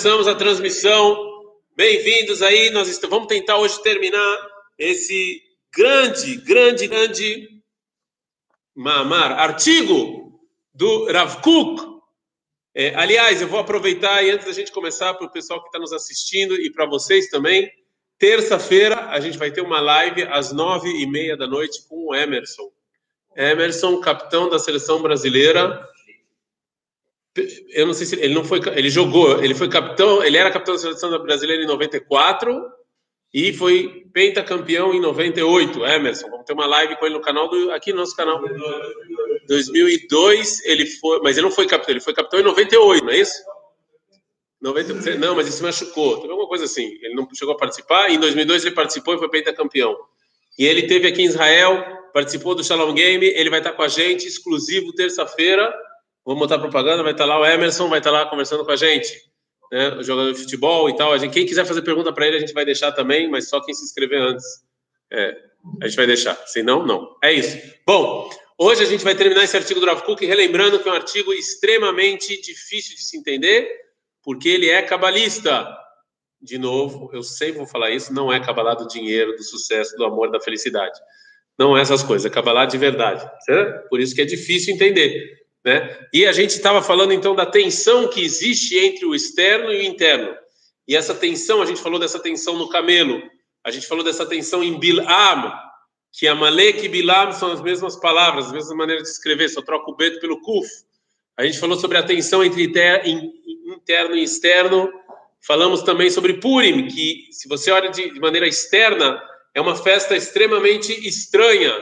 começamos a transmissão. Bem-vindos aí. Nós estamos, vamos tentar hoje terminar esse grande, grande, grande mamar, artigo do Rav Kuk. É, aliás, eu vou aproveitar e antes da gente começar para o pessoal que está nos assistindo e para vocês também. Terça-feira a gente vai ter uma live às nove e meia da noite com o Emerson. Emerson, capitão da seleção brasileira eu não sei se ele não foi, ele jogou, ele foi capitão, ele era capitão da seleção brasileira em 94 e foi pentacampeão em 98. Emerson, vamos ter uma live com ele no canal do aqui no nosso canal. 2002 ele foi, mas ele não foi capitão, ele foi capitão em 98, não é isso? 90, não, mas ele se machucou, teve alguma coisa assim. Ele não chegou a participar. Em 2002 ele participou e foi pentacampeão. E ele teve aqui em Israel, participou do Shalom Game. Ele vai estar com a gente exclusivo terça-feira Vou botar propaganda, vai estar lá o Emerson, vai estar lá conversando com a gente, né? Jogador de futebol e tal. A gente, quem quiser fazer pergunta para ele, a gente vai deixar também, mas só quem se inscrever antes. É, a gente vai deixar. Se não. É isso. Bom, hoje a gente vai terminar esse artigo do Rav Kuk, relembrando que é um artigo extremamente difícil de se entender, porque ele é cabalista. De novo, eu sempre vou falar isso, não é cabalá do dinheiro, do sucesso, do amor, da felicidade. Não é essas coisas, é cabalá de verdade. Certo? Por isso que é difícil entender. Né? E a gente estava falando então da tensão que existe entre o externo e o interno. E essa tensão, a gente falou dessa tensão no camelo, a gente falou dessa tensão em Bilam, que Amalek e Bilam são as mesmas palavras, as mesmas maneiras de escrever, só troca o beto pelo kuf. A gente falou sobre a tensão entre interno e externo. Falamos também sobre Purim, que se você olha de maneira externa, é uma festa extremamente estranha,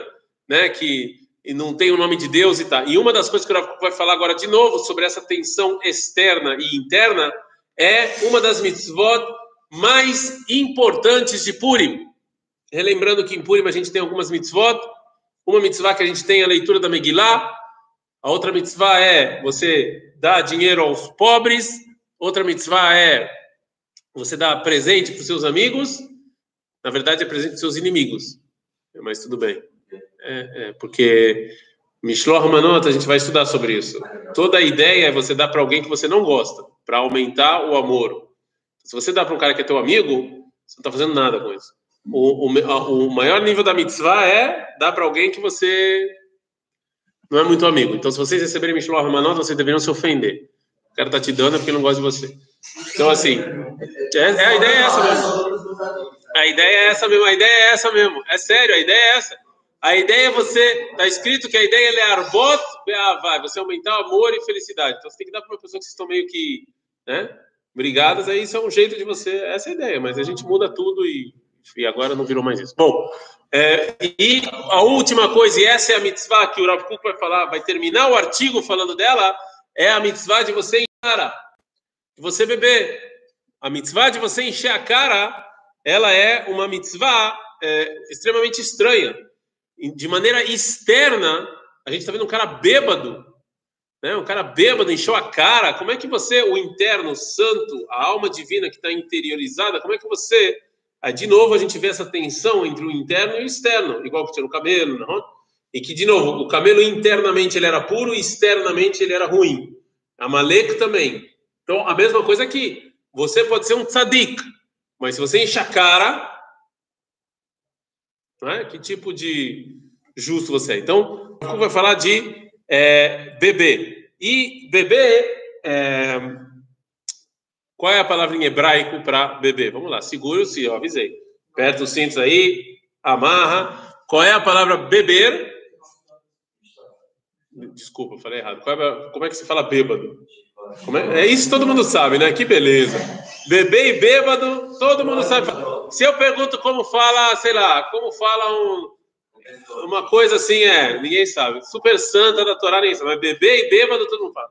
né? Que e não tem o nome de Deus e tá. E uma das coisas que eu vai falar agora de novo sobre essa tensão externa e interna é uma das mitzvot mais importantes de Purim. Relembrando que em Purim a gente tem algumas mitzvot. Uma mitzvah que a gente tem é a leitura da Megillah. A outra mitzvah é você dar dinheiro aos pobres. Outra mitzvah é você dar presente para os seus amigos. Na verdade, é presente para os seus inimigos. Mas tudo bem. É, é, porque Mishloch Manot, a gente vai estudar sobre isso. Toda a ideia é você dar para alguém que você não gosta, para aumentar o amor. Se você dá para um cara que é teu amigo, você não está fazendo nada com isso. O, o, o maior nível da mitzvah é dar para alguém que você não é muito amigo. Então, se vocês receberem Mishloch Manot, vocês deveriam se ofender. O cara está te dando porque não gosta de você. Então, assim, é, é, a ideia é essa mesmo. A ideia é essa mesmo. A ideia é essa mesmo. É sério, a ideia é essa. A ideia é você, está escrito que a ideia é arbot vai, você aumentar amor e felicidade. Então você tem que dar para uma pessoa que vocês estão meio que, né, brigadas, aí isso é um jeito de você, essa é a ideia, mas a gente muda tudo e, e agora não virou mais isso. Bom, é, e a última coisa, e essa é a mitzvah que o Rav Kuk vai falar, vai terminar o artigo falando dela, é a mitzvah de você encher a cara, de você beber. A mitzvah de você encher a cara, ela é uma mitzvah é, extremamente estranha de maneira externa, a gente está vendo um cara bêbado, né? um cara bêbado, encheu a cara. Como é que você, o interno, o santo, a alma divina que está interiorizada, como é que você. Aí, de novo, a gente vê essa tensão entre o interno e o externo, igual que tinha no camelo, não? e que, de novo, o camelo internamente ele era puro e externamente ele era ruim. A Malek também. Então, a mesma coisa aqui. Você pode ser um tzadik, mas se você enche a cara, é? Que tipo de justo você é? Então, vai falar de é, bebê. E bebê, é, qual é a palavra em hebraico para bebê? Vamos lá, seguro-se, eu avisei. Aperta os cintos aí, amarra. Qual é a palavra beber? Desculpa, falei errado. É, como é que se fala bêbado? É? é? isso todo mundo sabe, né? Que beleza. Bebê e bêbado, todo mundo sabe. Se eu pergunto como fala, sei lá, como fala um, uma coisa assim, é, ninguém sabe. Super santa da Torá, ninguém sabe. Mas bebê e bêbado, todo mundo fala.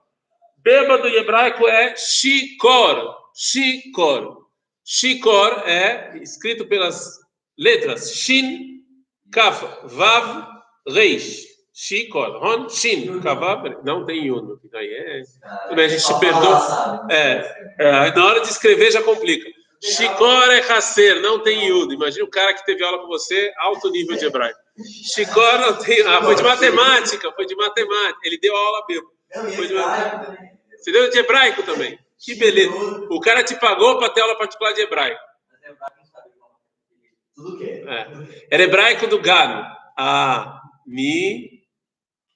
Bêbado em hebraico é shikor. Shikor. Shikor é escrito pelas letras Shin, Kaf, Vav, Reish. Shikor. Ron, Shin, Kavav, não tem Yun. Aí é. Também a gente se perdoa. É, é, na hora de escrever já complica. Shikor é Hasser, não tem Yud. Imagina o cara que teve aula com você, alto nível de hebraico. Shikor não tem. Ah, foi de matemática, foi de matemática. Ele deu aula mesmo. Foi de... Você deu de hebraico também. Que beleza. O cara te pagou para ter aula particular de hebraico. Tudo que é. Era hebraico do gano. A, mi,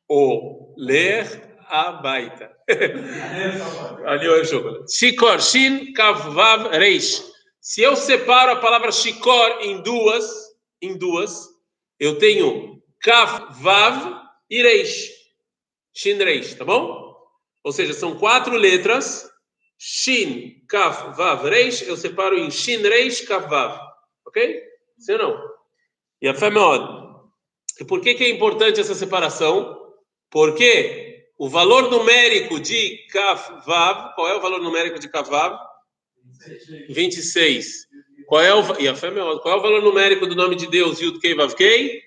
o, ler, abaita. Ali é o jogo. Shikor, shin, kavav, reish. Se eu separo a palavra shikor em duas, em duas, eu tenho kaf, vav e reish. Shin, reish, tá bom? Ou seja, são quatro letras. Shin, kaf, vav, reish. Eu separo em shin, reish, kaf, vav. Ok? Sim ou não? E a Femod. E por que, que é importante essa separação? Porque o valor numérico de Kaf Vav, qual é o valor numérico de Kaf Vav? 26. Qual é o, e qual é o valor numérico do nome de Deus, Yud Kei Vav Kei?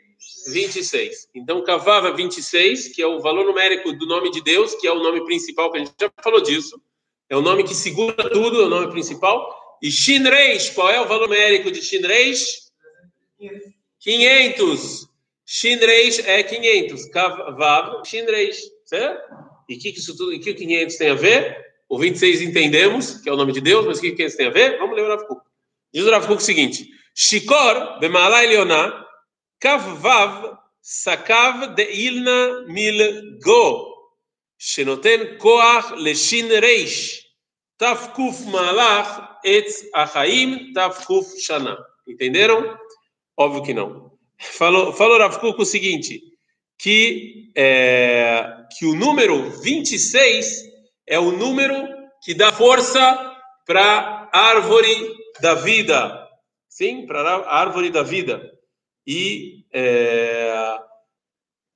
26. Então, Kavav é 26, que é o valor numérico do nome de Deus, que é o nome principal, que a gente já falou disso. É o nome que segura tudo, é o nome principal. E Shinreish, qual é o valor numérico de Shinreish? 500. Shinreish é 500. Vav, Shinreish. Certo? E o que, que isso tudo, que o 500 tem a ver? O 26 entendemos, que é o nome de Deus, mas o que, que 500 tem a ver? Vamos ler o Rav Kuk. Diz o Rav o seguinte: Shikor, Bemala Elioná, Kavav, Sakav de Ilna Milgo, Shenoten Koach Leshin Reish, Tafkuf Malach, Etz Achaim, Tafkuf Shana. Entenderam? Óbvio que não. Falou, falou Rav Kuk o seguinte, que, é, que o número 26 é o número que dá força para a árvore da vida. Sim, para a árvore da vida. E é,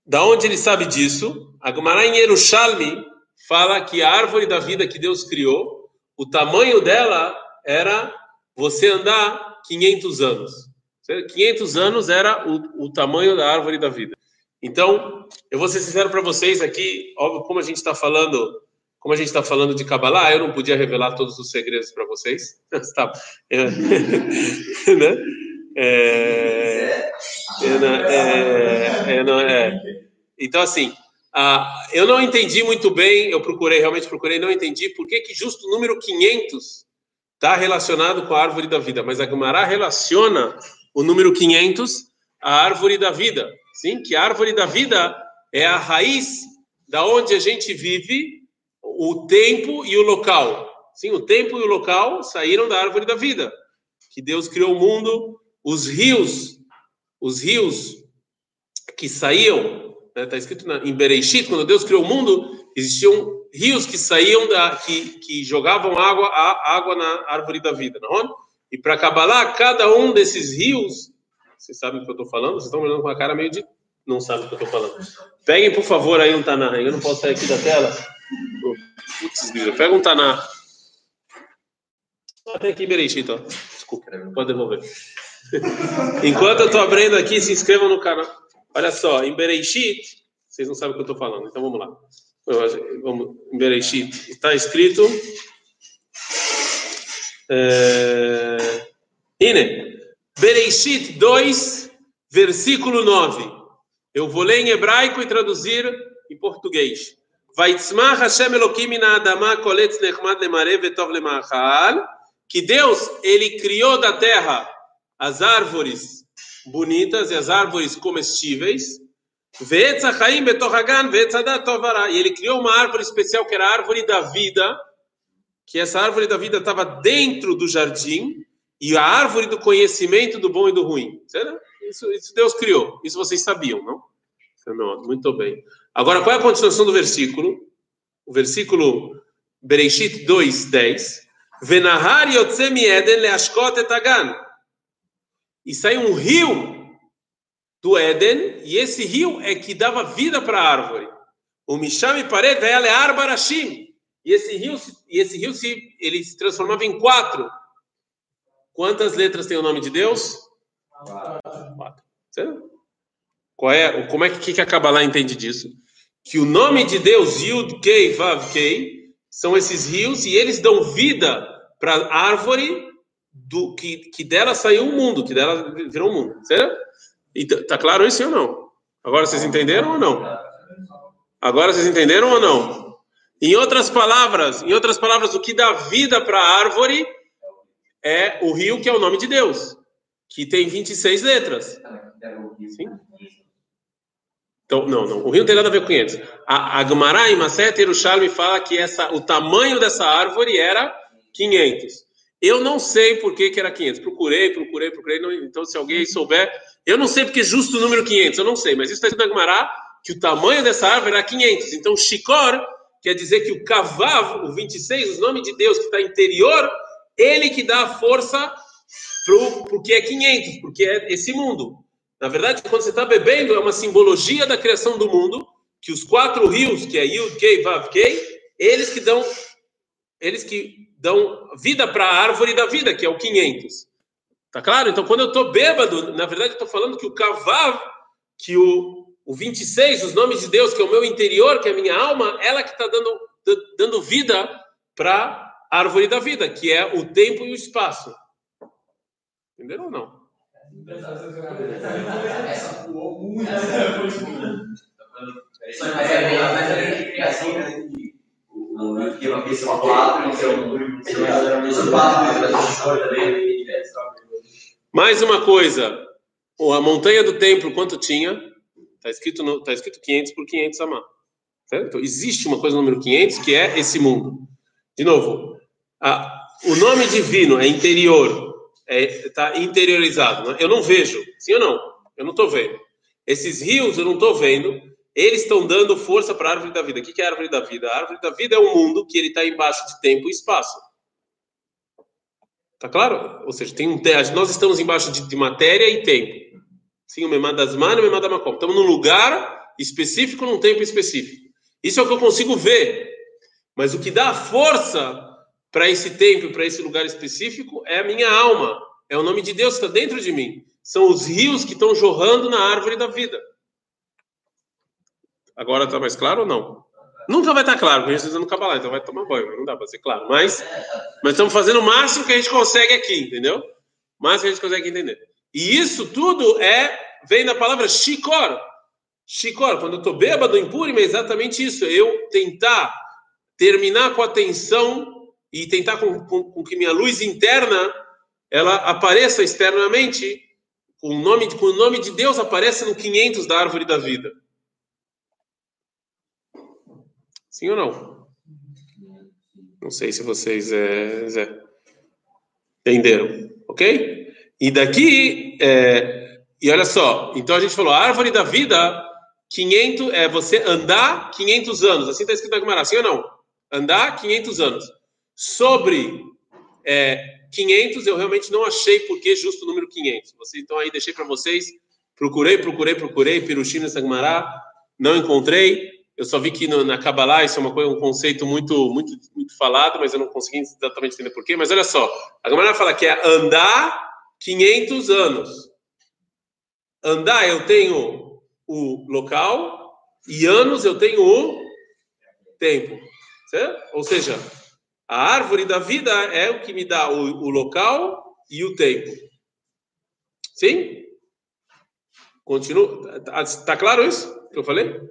da onde ele sabe disso? A Gemara em Yerushalmi fala que a árvore da vida que Deus criou, o tamanho dela era você andar 500 anos. 500 anos era o, o tamanho da árvore da vida. Então, eu vou ser sincero para vocês aqui, óbvio, como a gente está falando, como a gente está falando de Kabbalah, eu não podia revelar todos os segredos para vocês. tá. É? É, é, então, assim, eu não entendi muito bem, eu procurei, realmente procurei, não entendi por que, que justo o número 500 está relacionado com a árvore da vida, mas a Gemara relaciona o número 500, a árvore da vida. Sim, que a árvore da vida é a raiz da onde a gente vive, o tempo e o local. Sim, o tempo e o local saíram da árvore da vida. Que Deus criou o mundo, os rios, os rios que saíam, está né, tá escrito na, em Bereshit, quando Deus criou o mundo, existiam rios que saíam da, que, que jogavam água, a, água na árvore da vida, não? É? E para Kabbalah, cada um desses rios, vocês sabem o que eu estou falando? Vocês estão olhando com a cara meio de. Não sabem o que eu estou falando. Peguem, por favor, aí um Taná. Eu não posso sair aqui da tela. Putz, pega um Taná. Ah, tem aqui Bereshit, ó. Desculpa, pode devolver. Enquanto eu estou abrindo aqui, se inscrevam no canal. Olha só, em Bereshit, vocês não sabem o que eu estou falando, então vamos lá. Vamos, em Bereshit, está escrito é... Ine, Bereishit 2, versículo 9. Eu vou ler em hebraico e traduzir em português. Vaitzmach Hashem Elohim na Adama koletz nechmad lemare vetov lemachal. Que Deus, ele criou da terra as árvores bonitas e as árvores comestíveis. Ve'etzachaim betohagan ve'etzadat tovara. E ele criou uma árvore especial que era a árvore da vida que essa árvore da vida estava dentro do jardim e a árvore do conhecimento do bom e do ruim. Isso, isso Deus criou. Isso vocês sabiam, não? Não, muito bem. Agora, qual é a continuação do versículo? O versículo Bereshit 2, 10. Venahar yotzemi eden leashkot etagan. E saiu um rio do Éden, e esse rio é que dava vida para a árvore. O Misham pared ve'ale arbarashim. E esse rio, e esse rio se, ele se transformava em quatro. Quantas letras tem o nome de Deus? Quatro. Qual é, como é que, que a Kabbalah entende disso? Que o nome de Deus, Yud, Kei, Vav, Kei, são esses rios e eles dão vida para a árvore do que, que dela saiu o mundo, que dela virou o mundo. Certo? E tá claro isso ou não? Agora vocês entenderam ou não? Agora vocês entenderam ou não? Em outras palavras, em outras palavras, o que dá vida para a árvore é o rio, que é o nome de Deus, que tem 26 letras. Sim? Então, não, não. O rio não tem nada a ver com 500. A, a Gemara em Maset Yerushalmi fala que essa, o tamanho dessa árvore era 500. Eu não sei por que, que era 500. Procurei, procurei, procurei. Não, então, se alguém souber, eu não sei porque é justo o número 500. Eu não sei, mas isso está escrito na Gemara que o tamanho dessa árvore era 500. Então, Shikor quer dizer que o Kavav, o 26, o nome de Deus que está interior, ele que dá a força porque é 500, porque é esse mundo. Na verdade, quando você está bebendo, é uma simbologia da criação do mundo, que os quatro rios, que é Yud, Kei, Vav, Kei, eles que dão, eles que dão vida para a árvore da vida, que é o 500. Tá claro? Então, quando eu estou bêbado, na verdade, estou falando que o Kavav, que o, o 26, os nomes de Deus, que é o meu interior, que é a minha alma, ela que está dando, dando vida para a árvore da vida, que é o tempo e o espaço. Entenderam ou não? Essa muito. Mais uma coisa, a montanha do templo, quanto tinha? Está escrito, no, tá escrito 500 por 500 amar. Certo? Então, existe uma coisa número 500 que é esse mundo. De novo, a, o nome divino é interior, está é, tá interiorizado. Né? Eu não vejo, sim ou não? Eu não estou vendo. Esses rios eu não estou vendo, eles estão dando força para a árvore da vida. O que é a árvore da vida? A árvore da vida é um mundo que ele está embaixo de tempo e espaço. Tá claro? Ou seja, tem um, nós estamos embaixo de, de matéria e tempo. Sim, o Memad das Manas e o Memad da Macom. Estamos num lugar específico, num tempo específico. Isso é o que eu consigo ver. Mas o que dá força para esse tempo, para esse lugar específico, é a minha alma. É o nome de Deus que está dentro de mim. São os rios que estão jorrando na árvore da vida. Agora está mais claro ou não? Nunca vai estar tá claro, porque a gente está usando Kabbalah, então vai tomar banho, não dá para ser claro. Mas, mas estamos fazendo o máximo que a gente consegue aqui, entendeu? O máximo que a gente consegue entender. E isso tudo é vem da palavra shikor. Shikor, quando eu estou bêbado em Purim, é exatamente isso. É eu tentar terminar com a atenção e tentar com, com, com, que minha luz interna ela apareça externamente, com o, nome, com o nome de Deus aparece no 500 da árvore da vida. Sim ou não? Não sei se vocês é, é, entenderam, ok? E daqui, é, e olha só, então a gente falou, a árvore da vida, 500, é você andar 500 anos, assim está escrito na Gemara, sim ou não? Andar 500 anos. Sobre é, 500, eu realmente não achei por que justo o número 500. Você, então aí deixei para vocês, procurei, procurei, procurei, Pirushina Sagmará, não encontrei. Eu só vi que no, na Kabbalah isso é uma coisa, um conceito muito, muito, muito falado, mas eu não consegui exatamente entender por quê. Mas olha só, a Gemara fala que é andar 500 anos. Andar eu tenho o local e anos eu tenho o tempo. Certo? Ou seja, a árvore da vida é o que me dá o, o local e o tempo. Sim? Continua. Tá, tá, claro isso que eu falei?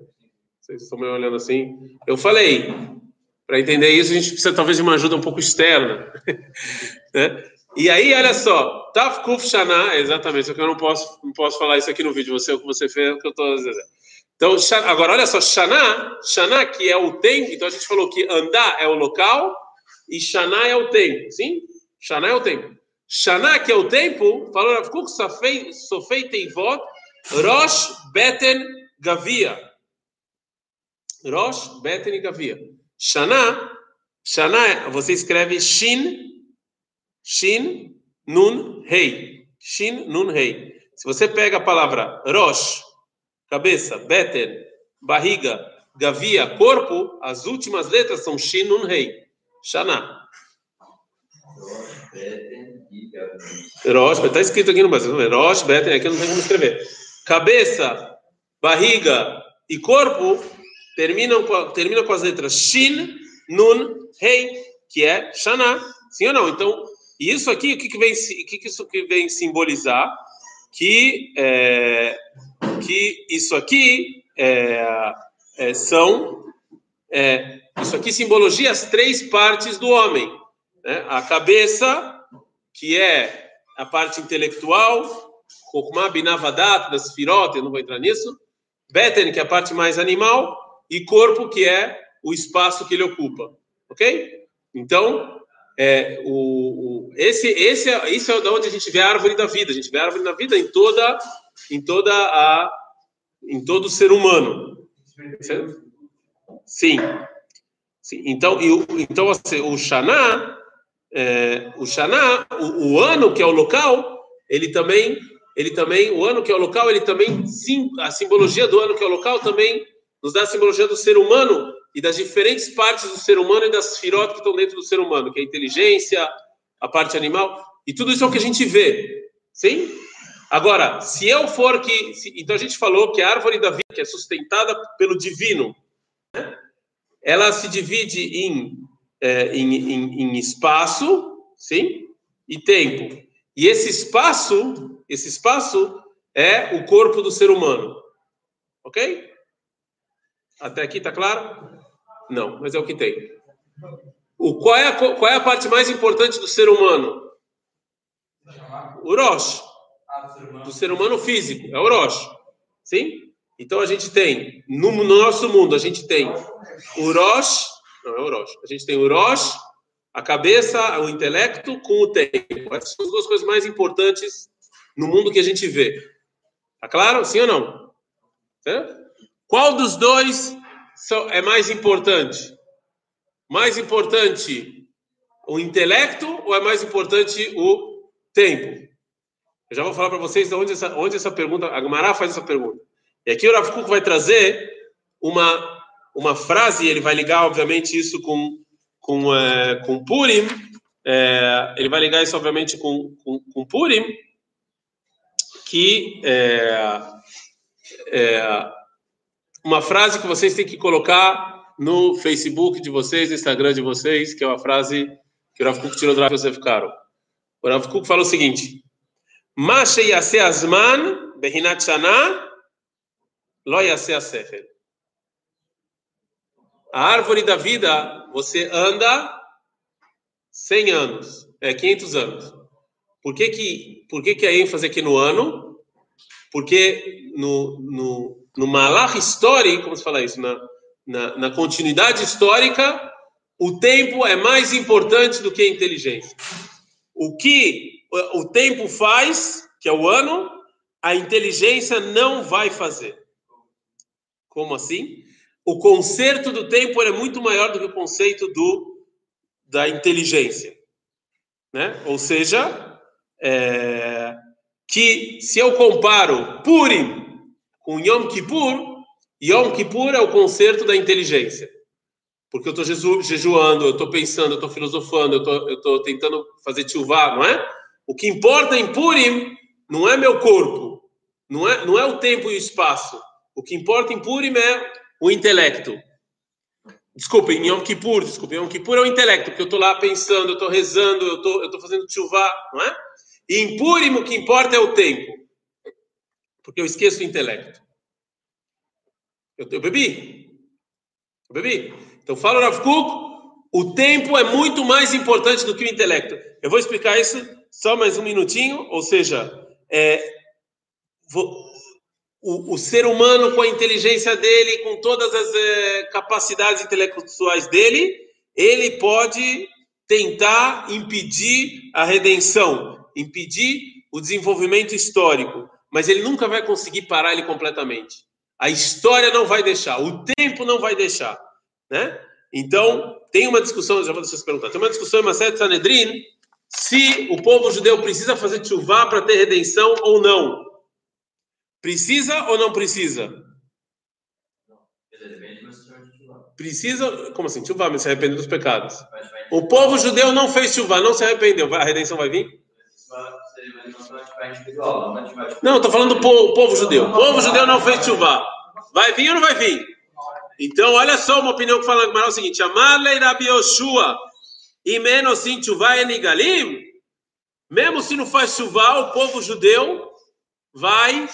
Vocês estão me olhando assim. Eu falei. Para entender isso, a gente precisa talvez de uma ajuda um pouco externa. né? E aí, olha só, Taf Kuf Shana, exatamente, só que eu não posso, não posso falar isso aqui no vídeo, você o que você fez, o que eu estou dizendo. Então, agora olha só, Shana, Shana que é o tempo, então a gente falou que andar é o local e Shana é o tempo, sim? Shana é o tempo. Shana, que é o tempo, falou Rav Kuk Sofei Teivot, Rosh Beten Gavia. Rosh Beten e Gavia. Shana, Shana, você escreve Shin Shin, Nun, Rei. Shin, Nun, Rei. Se você pega a palavra Rosh, cabeça, Beten, barriga, Gavia, corpo, as últimas letras são Shin, Nun, Rei. Shana. Rosh, está escrito aqui no Brasil. Rosh, Beten, aqui não tem como escrever. Cabeça, barriga e corpo terminam com, terminam com as letras Shin, Nun, Rei, que é Shana. Sim ou não? Então, isso aqui, o que, que vem, o que, que isso que vem simbolizar? Que, é, que isso aqui é, é, são é, Isso aqui simbologia as três partes do homem. Né? A cabeça, que é a parte intelectual, Chokhmah Binavadat, das Firot, eu não vou entrar nisso. Beten, que é a parte mais animal, e corpo, que é o espaço que ele ocupa. Ok? Então, é, o, o, esse, esse, é, isso é de onde a gente vê a árvore da vida. A gente vê a árvore da vida em toda, em toda a, em todo ser humano. Certo? Sim. Sim. Então, e, então assim, o Xaná, é, o o, o, ano que é o local, ele também, ele também, o ano que é o local, ele também, sim, a simbologia do ano que é o local também nos dá a simbologia do ser humano e das diferentes partes do ser humano e das firotas que estão dentro do ser humano, que é a inteligência, a parte animal, e tudo isso é o que a gente vê. Sim? Agora, se eu for que. Se, então a gente falou que a árvore da vida, que é sustentada pelo divino, né, ela se divide em, é, em, em, em espaço, sim, e tempo. E esse espaço, esse espaço é o corpo do ser humano. Ok? Até aqui tá claro? Não, mas é o que tem. O, qual, é a, qual é a parte mais importante do ser humano? O Rosh. Do ser humano físico. É o Rosh. Sim? Então a gente tem, no, no nosso mundo, a gente tem o Rosh. Não, é o Rosh. A gente tem o Rosh, a cabeça, o intelecto com o tempo. Essas são as duas coisas mais importantes no mundo que a gente vê. Tá claro? Sim ou não? É? Qual dos dois é mais importante? Mais importante o intelecto ou é mais importante o tempo? Eu já vou falar para vocês onde essa, onde essa pergunta, a Gamara faz essa pergunta. E aqui o Rav Kuk vai trazer uma, uma frase, ele vai ligar, obviamente, isso com, com, é, com Purim, é, ele vai ligar isso, obviamente, com, com, com Purim, que é, é uma frase que vocês têm que colocar no Facebook de vocês, no Instagram de vocês, que é uma frase que o Rav Kuk tirou do Rav Yosef Karo. O Rav Kuk fala o seguinte: Mashe yase azman behinat shana lo yase asefer. A árvore da vida, você anda 100 anos, é 500 anos. Por que que, por que, que a ênfase aqui no ano? Porque no, no, no malach histórico, como se fala isso, na, na, na continuidade histórica, o tempo é mais importante do que a inteligência. O que o tempo faz, que é o ano, a inteligência não vai fazer. Como assim? O conceito do tempo é muito maior do que o conceito do, da inteligência. Né? Ou seja, é, que se eu comparo Purim com Yom Kippur, Yom Kippur é o concerto da inteligência. Porque eu estou jejuando, eu estou pensando, eu estou filosofando, eu estou tentando fazer tchuvá, não é? O que importa em Purim não é meu corpo, não é, não é o tempo e o espaço. O que importa em Purim é o intelecto. Desculpa, em Yom Kippur, desculpa, Yom Kippur é o intelecto, porque eu estou lá pensando, eu estou rezando, eu estou eu tô fazendo tchuvá, não é? E em Purim o que importa é o tempo porque eu esqueço o intelecto. Eu, eu bebi. Eu bebi. Então, fala Rav Kuk, o tempo é muito mais importante do que o intelecto. Eu vou explicar isso só mais um minutinho, ou seja, é, vou, o, o, ser humano com a inteligência dele, com todas as é, capacidades intelectuais dele, ele pode tentar impedir a redenção, impedir o desenvolvimento histórico mas ele nunca vai conseguir parar ele completamente. A história não vai deixar, o tempo não vai deixar, né? Então, tem uma discussão, já vou deixar perguntar, tem uma discussão em Maset Sanedrin se o povo judeu precisa fazer chuva para ter redenção ou não. Precisa ou não precisa? Precisa, como assim? Chuva, mas se arrepender dos pecados. O povo judeu não fez chuva, não se arrependeu. A redenção vai vir? Não, estou falando do povo, povo, judeu. O povo judeu não fez chuva. Vai vir ou não vai vir? Então, olha só uma opinião que fala no é o seguinte: Amarlei Rabi Yoshua, e menos sim chuva e. Mesmo se não faz chuva, o povo judeu vai,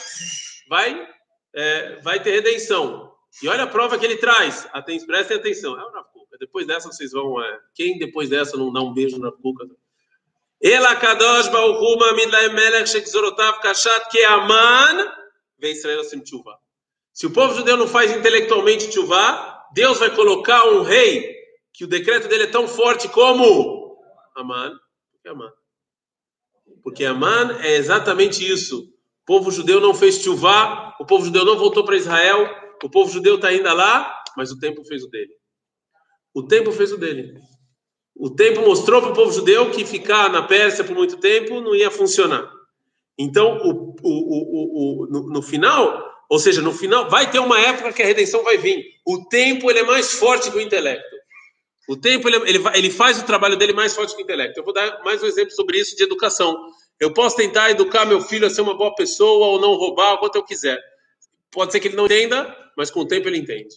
vai, é, vai ter redenção. E olha a prova que ele traz. Aten, prestem atenção. É o Rav Depois dessa vocês vão. É, quem depois dessa não dá um beijo na cuca? Ela kadosh ba'uchuma midlai melech shekzorotav kashat keaman ve'Israel assim tshuva. Se o povo judeu não faz intelectualmente tshuva, Deus vai colocar um rei que o decreto dele é tão forte como Aman. Porque Aman é exatamente isso. O povo judeu não fez tshuva, o povo judeu não voltou para Israel, o povo judeu está ainda lá, mas o tempo fez o dele. O tempo fez o dele. O tempo mostrou para o povo judeu que ficar na Pérsia por muito tempo não ia funcionar. Então, o, o, o, no, no, final, ou seja, no final, vai ter uma época que a redenção vai vir. O tempo ele é mais forte que o intelecto. O tempo ele, ele, ele faz o trabalho dele mais forte que o intelecto. Eu vou dar mais um exemplo sobre isso de educação. Eu posso tentar educar meu filho a ser uma boa pessoa ou não roubar, quanto eu quiser. Pode ser que ele não entenda, mas com o tempo ele entende.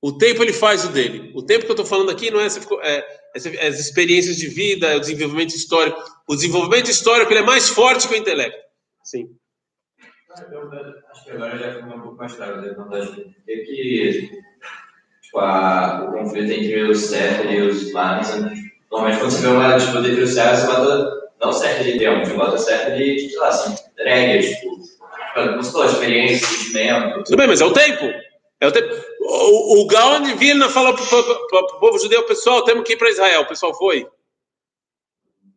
O tempo ele faz o dele. O tempo que eu estou falando aqui não é, essa, é, é, as experiências de vida, é o desenvolvimento histórico. O desenvolvimento histórico ele é mais forte que o intelecto. Sim. Acho que agora já ficou um pouco mais claro. Né? É que tipo, a, o conflito entre os Seth e os Lanza, normalmente quando você vê uma disputa entre os Seth, você bota não Seth de tempo, você bota Seth de, sei lá, assim, regras, tipo, como você falou, experiência, sentimento. Tudo bem, mas é o tempo. É o, tempo. o, o Gaon de Vilna falou para o povo judeu, pessoal, temos que ir para Israel. O pessoal foi.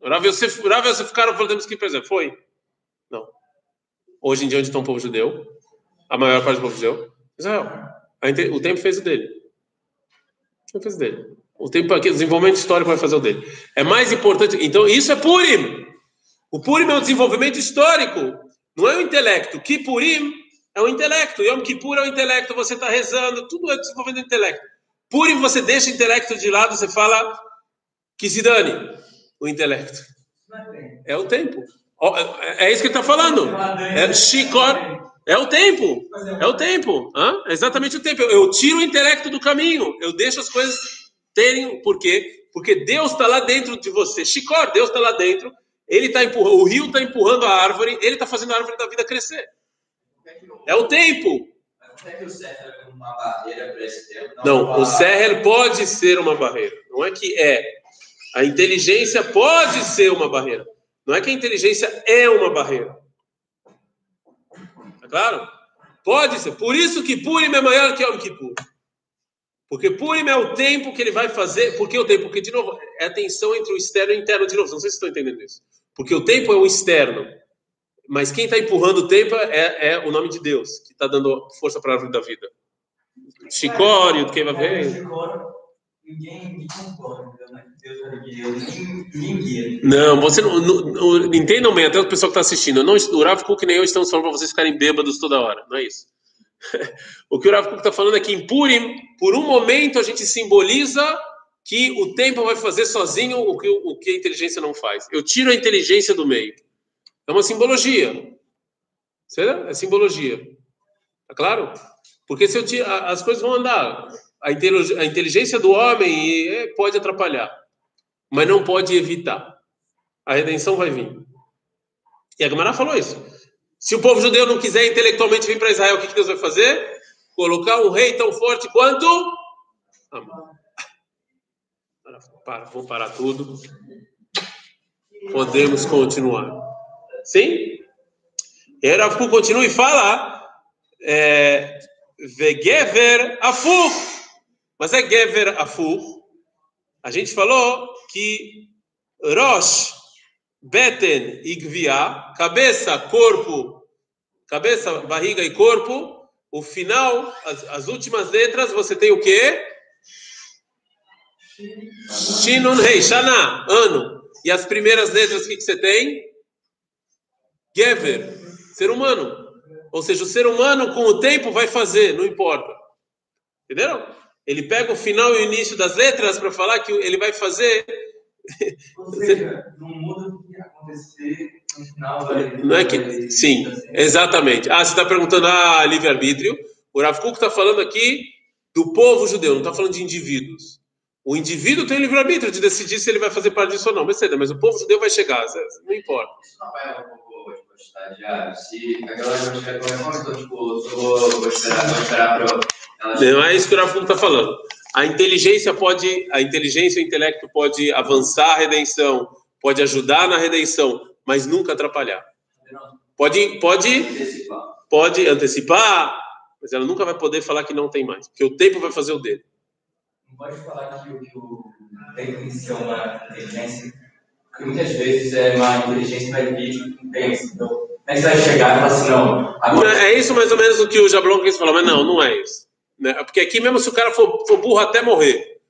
Rav Yosef, ficaram falando, temos que ir para Israel. Foi. Não. Hoje em dia, onde está o povo judeu? A maior parte do povo judeu? Israel. O tempo fez o dele. O tempo fez o dele. O tempo aqui, desenvolvimento histórico vai fazer o dele. É mais importante. Então, isso é Purim. O Purim é o desenvolvimento histórico, não é o intelecto. Que Purim é o intelecto. Yom Kippur é o intelecto, você está rezando, tudo é desenvolvendo o intelecto. Purim, você deixa o intelecto de lado, você fala que se dane o intelecto. É o tempo. É, é isso que ele está falando. É Shikor. É o tempo. É o tempo. É exatamente o tempo. Eu tiro o intelecto do caminho. Eu deixo as coisas terem. Por quê? Porque Deus está lá dentro de você. Shikor, Deus está lá dentro. Ele está empurrando. O rio está empurrando a árvore. Ele está fazendo a árvore da vida crescer. É o tempo. Não, o Serrer pode ser uma barreira. Não é que é. A inteligência pode ser uma barreira. Não é que a inteligência é uma barreira. Tá claro? Pode ser. Por isso que Purim é maior que Yom Kippur. Porque Purim é o tempo que ele vai fazer. Por que o tempo? Porque, de novo, é a tensão entre o externo e o interno. De novo, não sei se estão entendendo isso. Porque o tempo é o externo. Mas quem está empurrando o tempo é, é, o nome de Deus, que está dando força para a árvore da vida. Chicório, quem vai ver? Não, você não, não, entendam bem, até o pessoal que está assistindo. Não, o Rav Kuk nem eu estamos falando para vocês ficarem bêbados toda hora, não é isso. o que o Rav Kuk está falando é que em Purim, por um momento, a gente simboliza que o tempo vai fazer sozinho o que, o que a inteligência não faz. Eu tiro a inteligência do meio. É uma simbologia. Certo? É simbologia. Tá claro? Porque se eu tiro, as coisas vão andar. A inteligência do homem é, pode atrapalhar, mas não pode evitar. A redenção vai vir. E a Gemara falou isso. Se o povo judeu não quiser intelectualmente vir para Israel, o que Deus vai fazer? Colocar um rei tão forte quanto. Amar. Para, vou parar tudo. Podemos continuar. Sim? E aí Rav continua e fala é, Vegever Afur. Mas é Gever Afur. A gente falou que Rosh, Beten e Gvia, cabeça, corpo, cabeça, barriga e corpo, o final, as, as últimas letras, você tem o quê? Shinun Rei, Shana, ano. E as primeiras letras, o que, que você tem? Gever, ser humano. Ou seja, o ser humano com o tempo vai fazer, não importa. Entenderam? Ele pega o final e o início das letras para falar que ele vai fazer. Ou seja, não muda o que acontecer no final. Não é que. Sim, exatamente. Ah, você está perguntando, ah, livre-arbítrio. O Rav Kuk está falando aqui do povo judeu, não está falando de indivíduos. O indivíduo tem livre-arbítrio de decidir se ele vai fazer parte disso ou não. Mas, mas o povo judeu vai chegar, não importa. Isso não vai for tipo, estagiário, se a galera vai chegar com reforma, então, tipo, eu vou, vou esperar, vou esperar para ela... Não é isso que o Rafa está falando. A inteligência pode, a inteligência e o intelecto pode avançar a redenção, pode ajudar na redenção, mas nunca atrapalhar. Pode, pode, pode antecipar, mas ela nunca vai poder falar que não tem mais, porque o tempo vai fazer o dele. Não pode falar que o, que tempo é uma inteligência, porque muitas vezes é uma inteligência vai vir com. Então, é que você vai chegar e falar assim, não, agora... É isso mais ou menos o que o Jablon quis falar, mas não, não é isso. Né? Porque aqui mesmo se o cara for, for burro até morrer,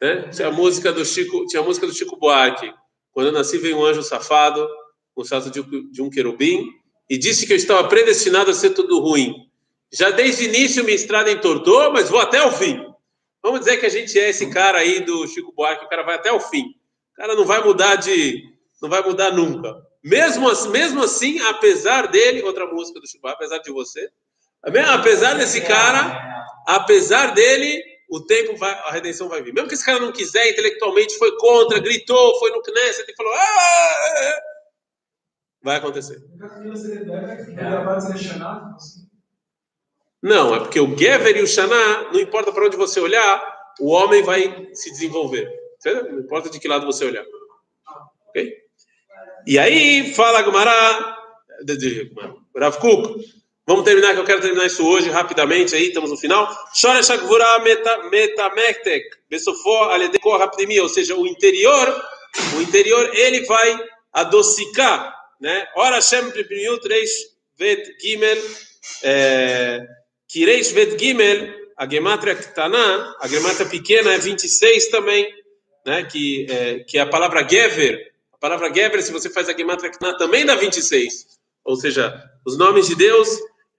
né? Tinha a música do Chico, tinha a música do Chico Buarque, quando eu nasci veio um anjo safado, no salto de, um querubim, e disse que eu estava predestinado a ser tudo ruim. Já desde o início me estrada entortou, mas vou até o fim. Vamos dizer que a gente é esse cara aí do Chico Buarque, o cara vai até o fim. O cara não vai mudar de, não vai mudar nunca. Mesmo mesmo assim, apesar dele, outra música do Chico Buarque, apesar de você, apesar desse cara, apesar dele, o tempo vai, a redenção vai vir. Mesmo que esse cara não quiser, intelectualmente foi contra, gritou, foi no Knesset e falou, ah! vai acontecer. Não, é porque o Gever e o Shana, não importa para onde você olhar, o homem vai se desenvolver. Não importa de que lado você olhar. Ok? E aí, fala Gumara, Rav Kuk, vamos terminar, que eu quero terminar isso hoje, rapidamente, aí, estamos no final. Shora Shakvura Metamektek, Rapidimi, ou seja, o interior, o interior, ele vai adocicar, né? Ora Shem Primiut Reish Vet Gimel, é, que Reish Vet Gimel, a gematria Ktaná, a gematria pequena é 26 também, né? Que, é, que é a palavra Gever, a palavra Gever, se você faz a gematria Ktaná, também dá 26. Ou seja, os nomes de Deus,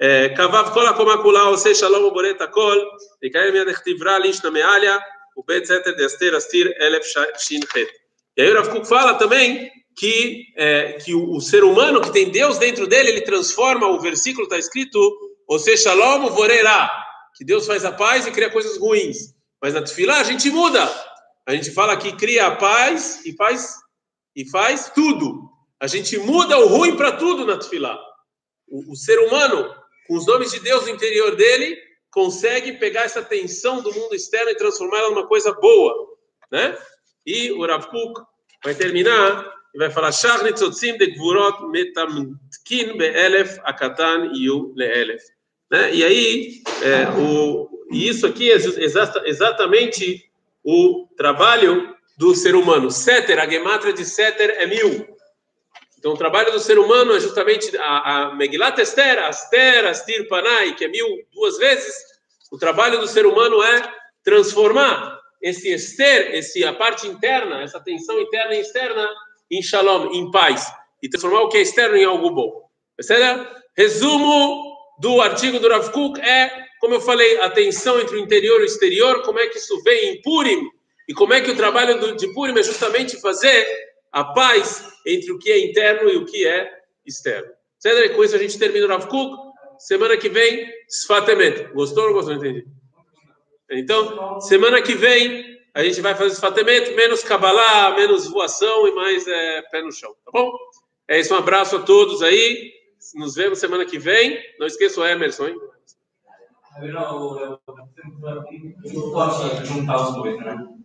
Akomakula, ou seja, Shalom Boreta Kol, e Kael Miadechtivra Lish Namealia, o Bet Zeter de Aster Astir Elef Shin Het. E aí o Rav Kuk fala também que, é, que o, o, ser humano que tem Deus dentro dele, ele transforma, o versículo está escrito, ou seja, Shalom Vorerá, que Deus faz a paz e cria coisas ruins. Mas na Tefilá a gente muda. A gente fala que cria a paz e faz, e faz tudo. A gente muda o ruim para tudo na Tefilá. O, o, ser humano, com os nomes de Deus no interior dele, consegue pegar essa tensão do mundo externo e transformá-la numa coisa boa, né? E o Rav Kuk vai terminar e vai falar Shach nitzotzim de gvurot metamtkin be'elef akatan yu le'elef. Né? E aí, é, o, e isso aqui é exata, exatamente o trabalho do ser humano. Seter, a gematra de Seter é mil. Então, o trabalho do ser humano é justamente a, Megilat Esther, Aster, Astir, Panai, que é mil duas vezes. O trabalho do ser humano é transformar esse Esther, esse, a parte interna, essa tensão interna e externa, em shalom, em paz. E transformar o que é externo em algo bom. Percebe? Resumo do artigo do Rav Kuk é, como eu falei, a tensão entre o interior e o exterior, como é que isso vem em Purim, e como é que o trabalho do, de Purim é justamente fazer a paz entre o que é interno e o que é externo. Certo? Com isso a gente termina o Rav Kuk. Semana que vem, Sfatemet. Gostou ou não gostou? Não entendi. Então, semana que vem, a gente vai fazer Sfatemet, menos Kabbalah, menos voação e mais é, pé no chão. Tá bom? É isso, um abraço a todos aí. Nos vemos semana que vem. Não esqueça o Emerson, hein? Não, eu, eu, eu, eu, eu, eu, eu, eu, eu, eu,